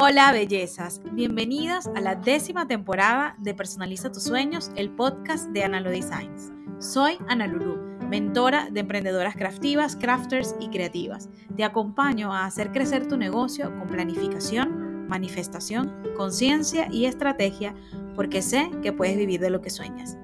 Hola bellezas, bienvenidas a la décima temporada de Personaliza tus sueños, el podcast de Analo Designs. Soy Ana Lulu, mentora de emprendedoras craftivas, crafters y creativas. Te acompaño a hacer crecer tu negocio con planificación, manifestación, conciencia y estrategia porque sé que puedes vivir de lo que sueñas.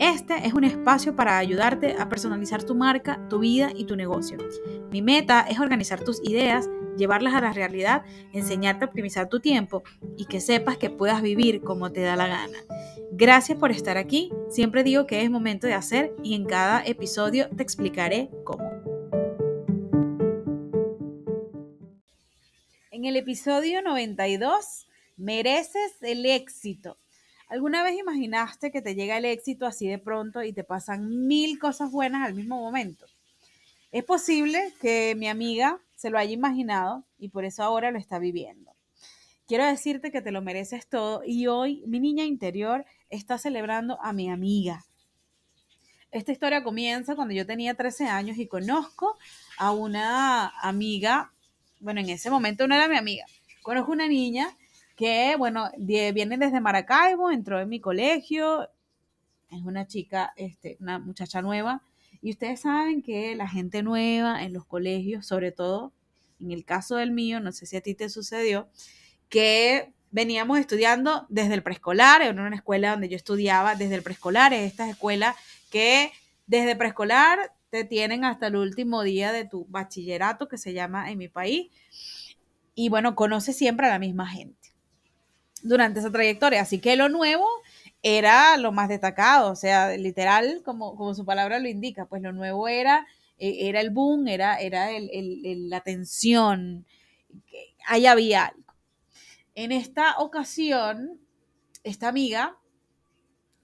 Este es un espacio para ayudarte a personalizar tu marca, tu vida y tu negocio. Mi meta es organizar tus ideas llevarlas a la realidad, enseñarte a optimizar tu tiempo y que sepas que puedas vivir como te da la gana. Gracias por estar aquí. Siempre digo que es momento de hacer y en cada episodio te explicaré cómo. En el episodio 92, mereces el éxito. ¿Alguna vez imaginaste que te llega el éxito así de pronto y te pasan mil cosas buenas al mismo momento? Es posible que mi amiga se lo haya imaginado y por eso ahora lo está viviendo. Quiero decirte que te lo mereces todo y hoy mi niña interior está celebrando a mi amiga. Esta historia comienza cuando yo tenía 13 años y conozco a una amiga, bueno, en ese momento no era mi amiga, conozco una niña que, bueno, viene desde Maracaibo, entró en mi colegio, es una chica, este, una muchacha nueva, y ustedes saben que la gente nueva en los colegios, sobre todo en el caso del mío, no sé si a ti te sucedió, que veníamos estudiando desde el preescolar, en una escuela donde yo estudiaba desde el preescolar, es estas escuelas que desde preescolar te tienen hasta el último día de tu bachillerato, que se llama en mi país, y bueno, conoce siempre a la misma gente durante esa trayectoria. Así que lo nuevo era lo más destacado, o sea, literal, como, como su palabra lo indica, pues lo nuevo era, eh, era el boom, era, era la tensión, ahí había algo. En esta ocasión, esta amiga,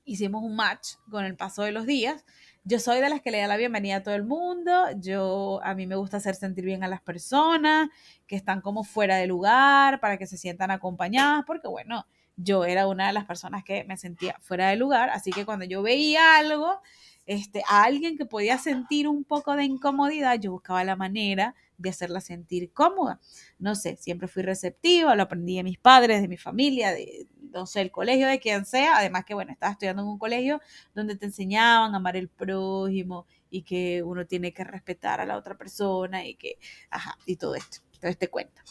hicimos un match con el paso de los días. Yo soy de las que le da la bienvenida a todo el mundo. Yo a mí me gusta hacer sentir bien a las personas que están como fuera de lugar para que se sientan acompañadas, porque bueno, yo era una de las personas que me sentía fuera de lugar, así que cuando yo veía algo, este, a alguien que podía sentir un poco de incomodidad, yo buscaba la manera de hacerla sentir cómoda. No sé, siempre fui receptiva, lo aprendí de mis padres, de mi familia, de, no sé, el colegio, de quien sea. Además que, bueno, estaba estudiando en un colegio donde te enseñaban a amar el prójimo y que uno tiene que respetar a la otra persona y que, ajá, y todo esto, todo este cuento.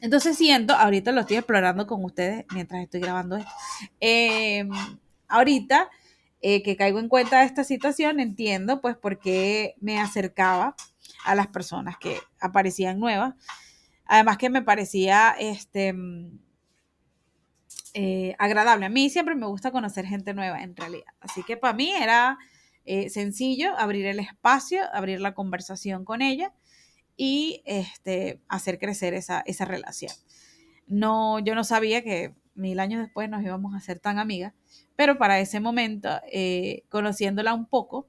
Entonces siento, ahorita lo estoy explorando con ustedes mientras estoy grabando esto. Em, ahorita eh, que caigo en cuenta de esta situación, entiendo pues por qué me acercaba a las personas que aparecían nuevas. Además que me parecía este, eh, agradable. A mí siempre me gusta conocer gente nueva en realidad. Así que para mí era eh, sencillo abrir el espacio, abrir la conversación con ella y este, hacer crecer esa, esa relación. No, yo no sabía que mil años después nos íbamos a ser tan amigas, pero para ese momento, eh, conociéndola un poco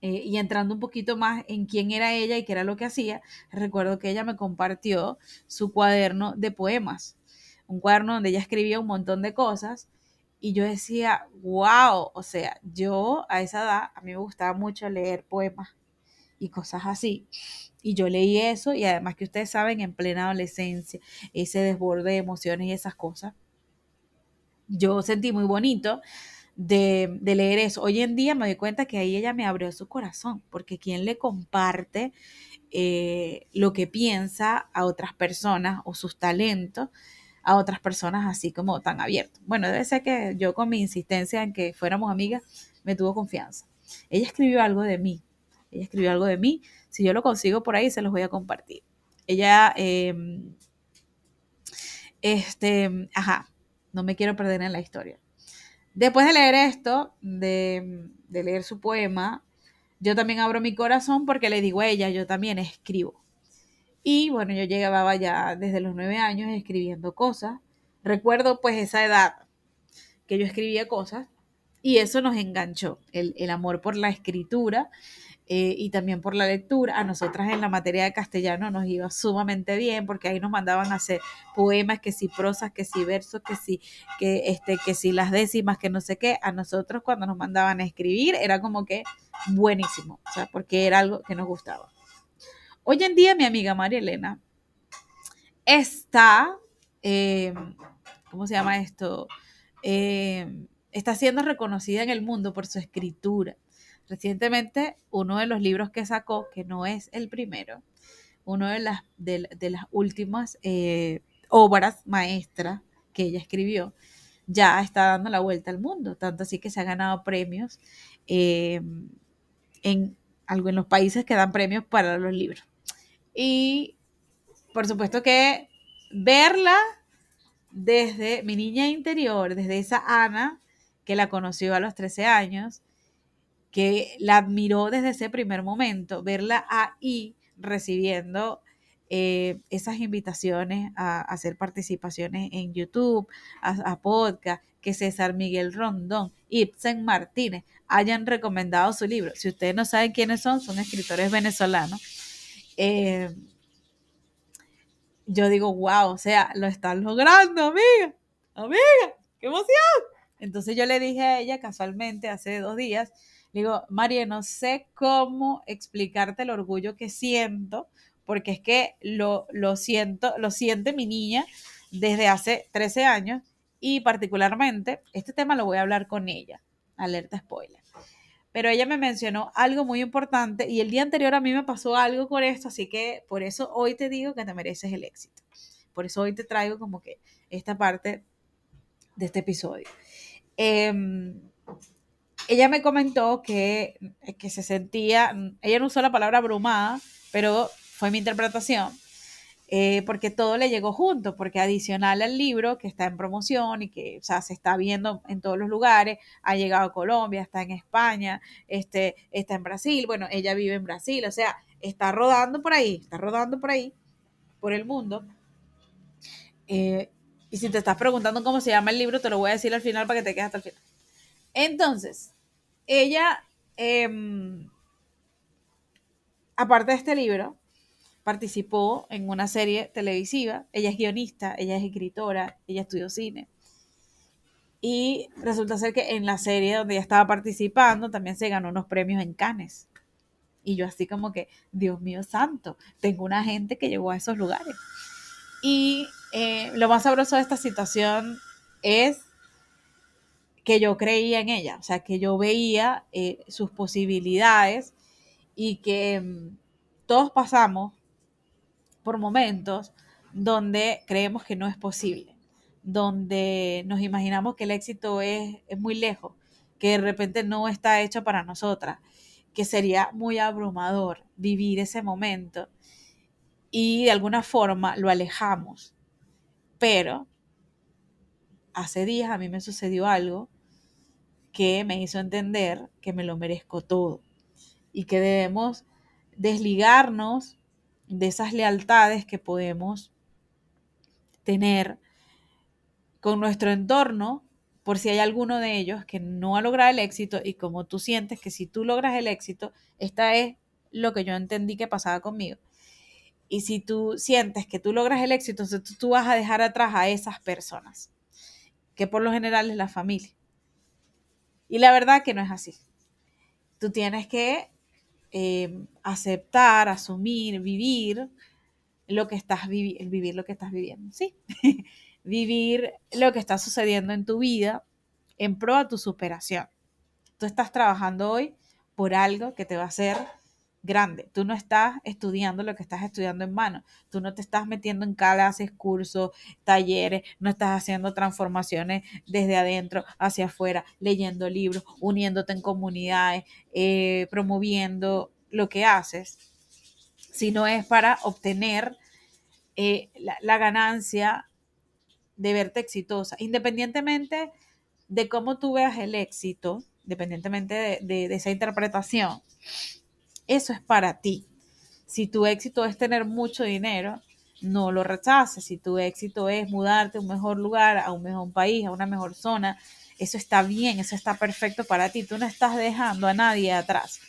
eh, y entrando un poquito más en quién era ella y qué era lo que hacía, recuerdo que ella me compartió su cuaderno de poemas, un cuaderno donde ella escribía un montón de cosas y yo decía, wow, o sea, yo a esa edad, a mí me gustaba mucho leer poemas y cosas así. Y yo leí eso y además que ustedes saben, en plena adolescencia, ese desborde de emociones y esas cosas, yo sentí muy bonito de, leer eso. Hoy en día me doy cuenta que ahí ella me abrió su corazón, porque quien le comparte eh, lo que piensa a otras personas o sus talentos a otras personas así como tan abierto. Bueno, debe ser que yo con mi insistencia en que fuéramos amigas, me tuvo confianza. Ella escribió algo de mí ella escribió algo de mí. Si yo lo consigo por ahí, se los voy a compartir. Ella, em, este, ajá, no me quiero perder en la historia. Después de leer esto, de, leer su poema, yo también abro mi corazón porque le digo a ella, yo también escribo. Y bueno, yo llegaba ya desde los nueve años escribiendo cosas. Recuerdo pues esa edad que yo escribía cosas y eso nos enganchó, el amor por la escritura eh, y también por la lectura. A nosotras en la materia de castellano nos iba sumamente bien porque ahí nos mandaban a hacer poemas, que si prosas, que si versos, que si, que, este, que si las décimas, que no sé qué. A nosotros cuando nos mandaban a escribir era como que buenísimo, o sea, porque era algo que nos gustaba. Hoy en día mi amiga María Elena está, eh, ¿cómo se llama esto? Eh, está siendo reconocida en el mundo por su escritura. Recientemente, uno de los libros que sacó, que no es el primero, uno de las, de, las últimas eh, obras maestras que ella escribió, ya está dando la vuelta al mundo, tanto así que se ha ganado premios en, en los países que dan premios para los libros. Y por supuesto que verla desde mi niña interior, desde esa Ana que la conoció a los 13 años, que la admiró desde ese primer momento, verla ahí recibiendo eh, esas invitaciones a, hacer participaciones en YouTube, a, podcast, que César Miguel Rondón, Ibsen Martínez hayan recomendado su libro. Si ustedes no saben quiénes son, son escritores venezolanos. Eh, yo digo, wow, o sea, lo están logrando, amiga, amiga, qué emoción. Entonces yo le dije a ella casualmente hace dos días, le digo, María, no sé cómo explicarte el orgullo que siento, porque es que lo, lo siento, lo siente mi niña desde hace 13 años y particularmente este tema lo voy a hablar con ella, alerta spoiler pero ella me mencionó algo muy importante y el día anterior a mí me pasó algo con esto, así que por eso hoy te digo que te mereces el éxito. Por eso hoy te traigo como que esta parte de este episodio. Em, ella me comentó que, que se sentía, ella no usó la palabra abrumada, pero fue mi interpretación, eh, porque todo le llegó junto, porque adicional al libro que está en promoción y que o sea, se está viendo en todos los lugares, ha llegado a Colombia, está en España, este, está en Brasil, bueno, ella vive en Brasil, o sea, está rodando por ahí, está rodando por ahí, por el mundo. Eh, y si te estás preguntando cómo se llama el libro, te lo voy a decir al final para que te quedes hasta el final. Entonces, ella, em, aparte de este libro, participó en una serie televisiva. Ella es guionista, ella es escritora, ella estudió cine. Y resulta ser que en la serie donde ella estaba participando también se ganó unos premios en Cannes. Y yo así como que, Dios mío santo, tengo una gente que llegó a esos lugares. Y eh, lo más sabroso de esta situación es que yo creía en ella, o sea, que yo veía eh, sus posibilidades y que mm, todos pasamos por momentos donde creemos que no es posible, donde nos imaginamos que el éxito es, muy lejos, que de repente no está hecho para nosotras, que sería muy abrumador vivir ese momento y de alguna forma lo alejamos. Pero hace días a mí me sucedió algo que me hizo entender que me lo merezco todo y que debemos desligarnos de esas lealtades que podemos tener con nuestro entorno, por si hay alguno de ellos que no ha logrado el éxito y como tú sientes que si tú logras el éxito, esta es lo que yo entendí que pasaba conmigo. Y si tú sientes que tú logras el éxito, entonces tú vas a dejar atrás a esas personas, que por lo general es la familia. Y la verdad que no es así. Tú tienes que Em, aceptar, asumir, vivir lo que estás viviendo, vivir lo que estás viviendo, ¿sí? vivir lo que está sucediendo en tu vida en pro a tu superación. Tú estás trabajando hoy por algo que te va a hacer grande. Tú no estás estudiando lo que estás estudiando en mano. Tú no te estás metiendo en clases, cursos, talleres, no estás haciendo transformaciones desde adentro hacia afuera, leyendo libros, uniéndote en comunidades, eh, promoviendo lo que haces, sino es para obtener eh, la, ganancia de verte exitosa, independientemente de cómo tú veas el éxito, independientemente de esa interpretación eso es para ti. Si tu éxito es tener mucho dinero, no lo rechaces. Si tu éxito es mudarte a un mejor lugar, a un mejor país, a una mejor zona, eso está bien, eso está perfecto para ti. Tú no estás dejando a nadie atrás.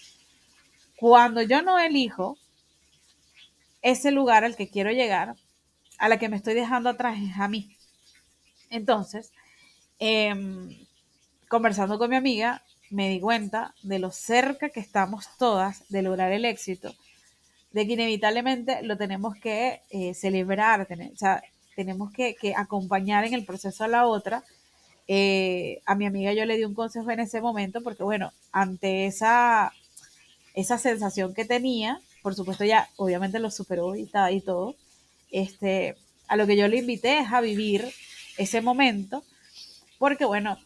Cuando yo no elijo ese lugar al que quiero llegar, a la que me estoy dejando atrás es a mí. Entonces, em, conversando con mi amiga, me di cuenta de lo cerca que estamos todas de lograr el éxito, de que inevitablemente lo tenemos que eh, celebrar, o sea, tenemos que, acompañar en el proceso a la otra. Eh, a mi amiga yo le di un consejo en ese momento porque, bueno, ante esa, esa sensación que tenía, por supuesto ya obviamente lo superó y, y todo, este, a lo que yo le invité es a vivir ese momento, porque bueno,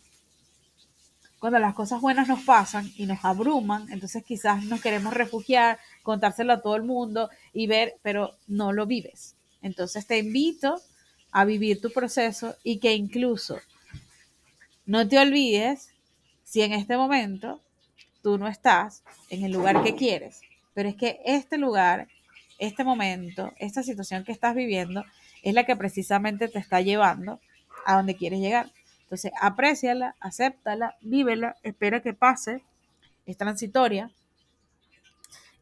cuando las cosas buenas nos pasan y nos abruman, entonces quizás nos queremos refugiar, contárselo a todo el mundo y ver, pero no lo vives. Entonces te invito a vivir tu proceso y que incluso no te olvides si en este momento tú no estás en el lugar que quieres, pero es que este lugar, este momento, esta situación que estás viviendo es la que precisamente te está llevando a donde quieres llegar. Entonces, apréciala, acéptala, vívela, espera que pase, es transitoria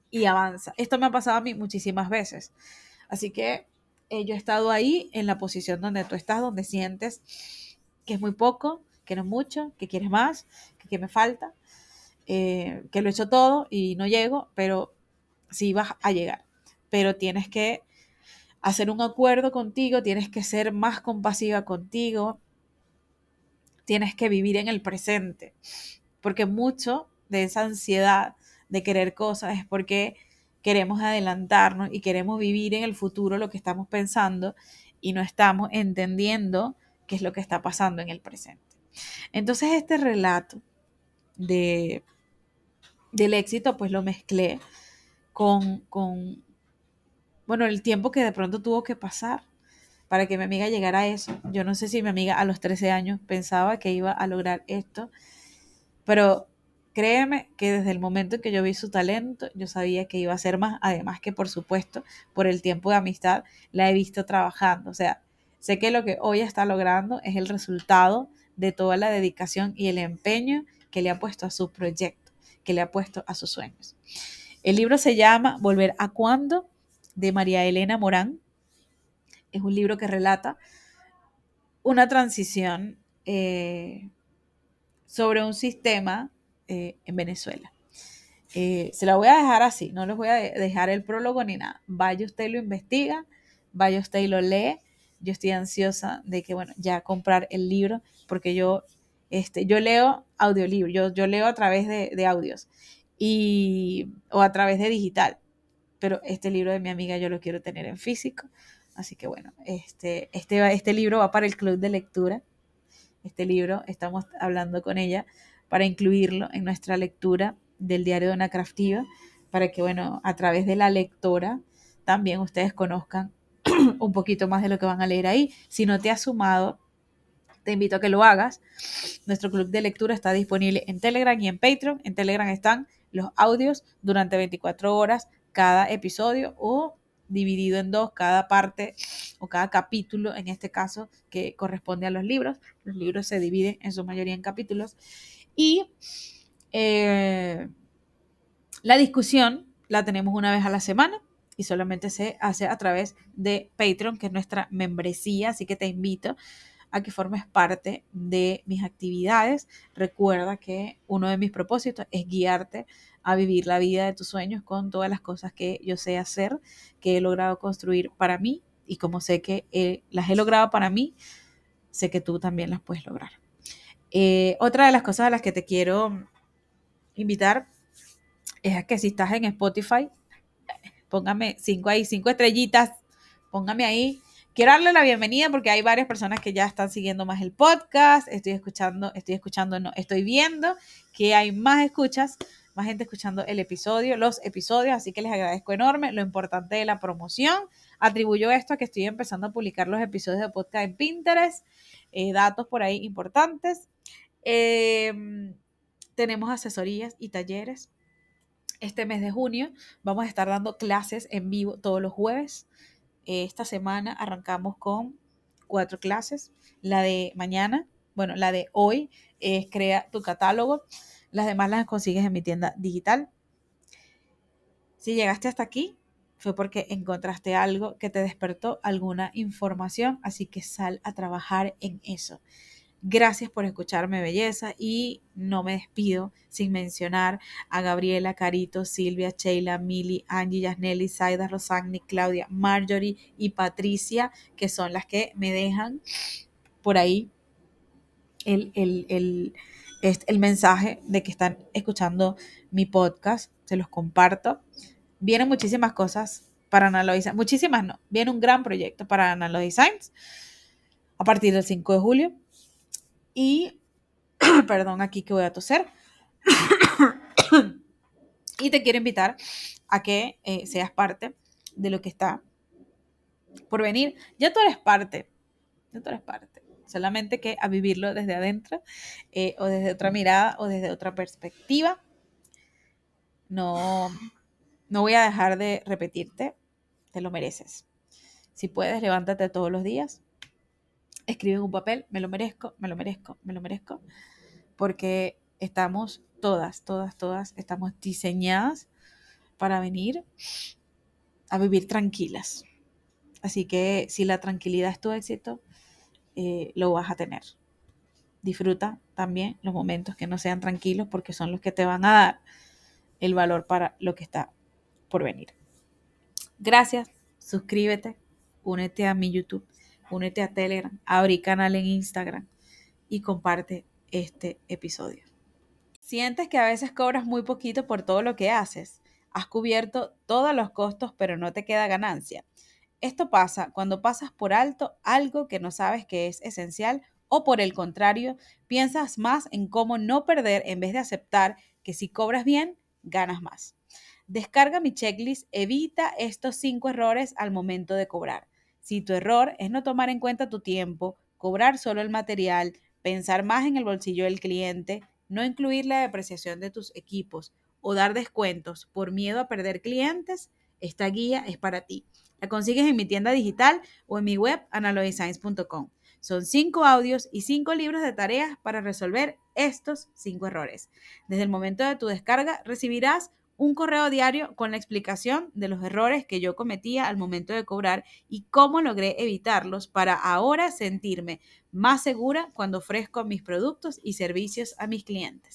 y avanza. Esto me ha pasado a mí muchísimas veces. Así que eh, yo he estado ahí en la posición donde tú estás, donde sientes que es muy poco, que no es mucho, que quieres más, que, me falta, eh, que lo he hecho todo y no llego, pero sí vas a llegar. Pero tienes que hacer un acuerdo contigo, tienes que ser más compasiva contigo, tienes que vivir en el presente, porque mucho de esa ansiedad de querer cosas es porque queremos adelantarnos y queremos vivir en el futuro lo que estamos pensando y no estamos entendiendo qué es lo que está pasando en el presente. Entonces este relato de, del éxito pues lo mezclé con, con, bueno, el tiempo que de pronto tuvo que pasar para que mi amiga llegara a eso. Yo no sé si mi amiga a los 13 años pensaba que iba a lograr esto, pero créeme que desde el momento en que yo vi su talento, yo sabía que iba a ser más, además que por supuesto, por el tiempo de amistad, la he visto trabajando. O sea, sé que lo que hoy está logrando es el resultado de toda la dedicación y el empeño que le ha puesto a su proyecto, que le ha puesto a sus sueños. El libro se llama Volver a cuándo de María Elena Morán. Es un libro que relata una transición eh, sobre un sistema eh, en Venezuela. Eh, se la voy a dejar así, no les voy a dejar el prólogo ni nada. Vaya usted y lo investiga, vaya usted y lo lee. Yo estoy ansiosa de que, bueno, ya comprar el libro, porque yo, este, yo leo audiolibro, yo, yo leo a través de, de audios y, o a través de digital pero este libro de mi amiga yo lo quiero tener en físico. Así que bueno, este, este, este libro va para el club de lectura. Este libro estamos hablando con ella para incluirlo en nuestra lectura del diario de una craftiva, para que bueno, a través de la lectora también ustedes conozcan un poquito más de lo que van a leer ahí. Si no te has sumado, te invito a que lo hagas. Nuestro club de lectura está disponible en Telegram y en Patreon. En Telegram están los audios durante 24 horas cada episodio o dividido en dos, cada parte o cada capítulo, en este caso, que corresponde a los libros. Los libros se dividen en su mayoría en capítulos. Y eh, la discusión la tenemos una vez a la semana y solamente se hace a través de Patreon, que es nuestra membresía, así que te invito a que formes parte de mis actividades. Recuerda que uno de mis propósitos es guiarte a vivir la vida de tus sueños con todas las cosas que yo sé hacer, que he logrado construir para mí y como sé que las he logrado para mí, sé que tú también las puedes lograr. Eh, otra de las cosas a las que te quiero invitar es a que si estás en Spotify, póngame cinco ahí, cinco estrellitas, póngame ahí. Quiero darle la bienvenida porque hay varias personas que ya están siguiendo más el podcast. Estoy escuchando, estoy escuchando, no, estoy viendo que hay más escuchas más gente escuchando el episodio, los episodios, así que les agradezco enorme. Lo importante de la promoción, atribuyo esto a que estoy empezando a publicar los episodios de podcast en Pinterest, eh, datos por ahí importantes. Em, tenemos asesorías y talleres. Este mes de junio vamos a estar dando clases en vivo todos los jueves. Esta semana arrancamos con cuatro clases. La de mañana, bueno, la de hoy es Crea tu catálogo. Las demás las consigues en mi tienda digital. Si llegaste hasta aquí, fue porque encontraste algo que te despertó alguna información, así que sal a trabajar en eso. Gracias por escucharme, belleza, y no me despido sin mencionar a Gabriela, Carito, Silvia, Sheila, Mili, Angie, Yasneli, Saida, Rosagni, Claudia, Marjorie y Patricia, que son las que me dejan por ahí el, el, el mensaje de que están escuchando mi podcast. Se los comparto. Vienen muchísimas cosas para Design. Muchísimas no. Viene un gran proyecto para Analog Designs a partir del 5 de julio. Y, perdón, aquí que voy a toser. y te quiero invitar a que eh, seas parte de lo que está por venir. Ya tú eres parte, ya tú eres parte. Solamente que a vivirlo desde adentro eh, o desde otra mirada o desde otra perspectiva. No, no voy a dejar de repetirte, te lo mereces. Si puedes, levántate todos los días, escribe en un papel, me lo merezco, me lo merezco, me lo merezco, porque estamos todas, todas, todas, estamos diseñadas para venir a vivir tranquilas. Así que si la tranquilidad es tu éxito, eh, lo vas a tener. Disfruta también los momentos que no sean tranquilos porque son los que te van a dar el valor para lo que está por venir. Gracias, suscríbete, únete a mi YouTube únete a Telegram, abrí canal en Instagram y comparte este episodio. Sientes que a veces cobras muy poquito por todo lo que haces. Has cubierto todos los costos, pero no te queda ganancia. Esto pasa cuando pasas por alto algo que no sabes que es esencial o por el contrario, piensas más en cómo no perder en vez de aceptar que si cobras bien, ganas más. Descarga mi checklist, evita estos cinco errores al momento de cobrar. Si tu error es no tomar en cuenta tu tiempo, cobrar solo el material, pensar más en el bolsillo del cliente, no incluir la depreciación de tus equipos o dar descuentos por miedo a perder clientes, esta guía es para ti. La consigues en mi tienda digital o en mi web analogisigns.com. Son cinco audios y cinco libros de tareas para resolver estos cinco errores. Desde el momento de tu descarga recibirás un correo diario con la explicación de los errores que yo cometía al momento de cobrar y cómo logré evitarlos para ahora sentirme más segura cuando ofrezco mis productos y servicios a mis clientes.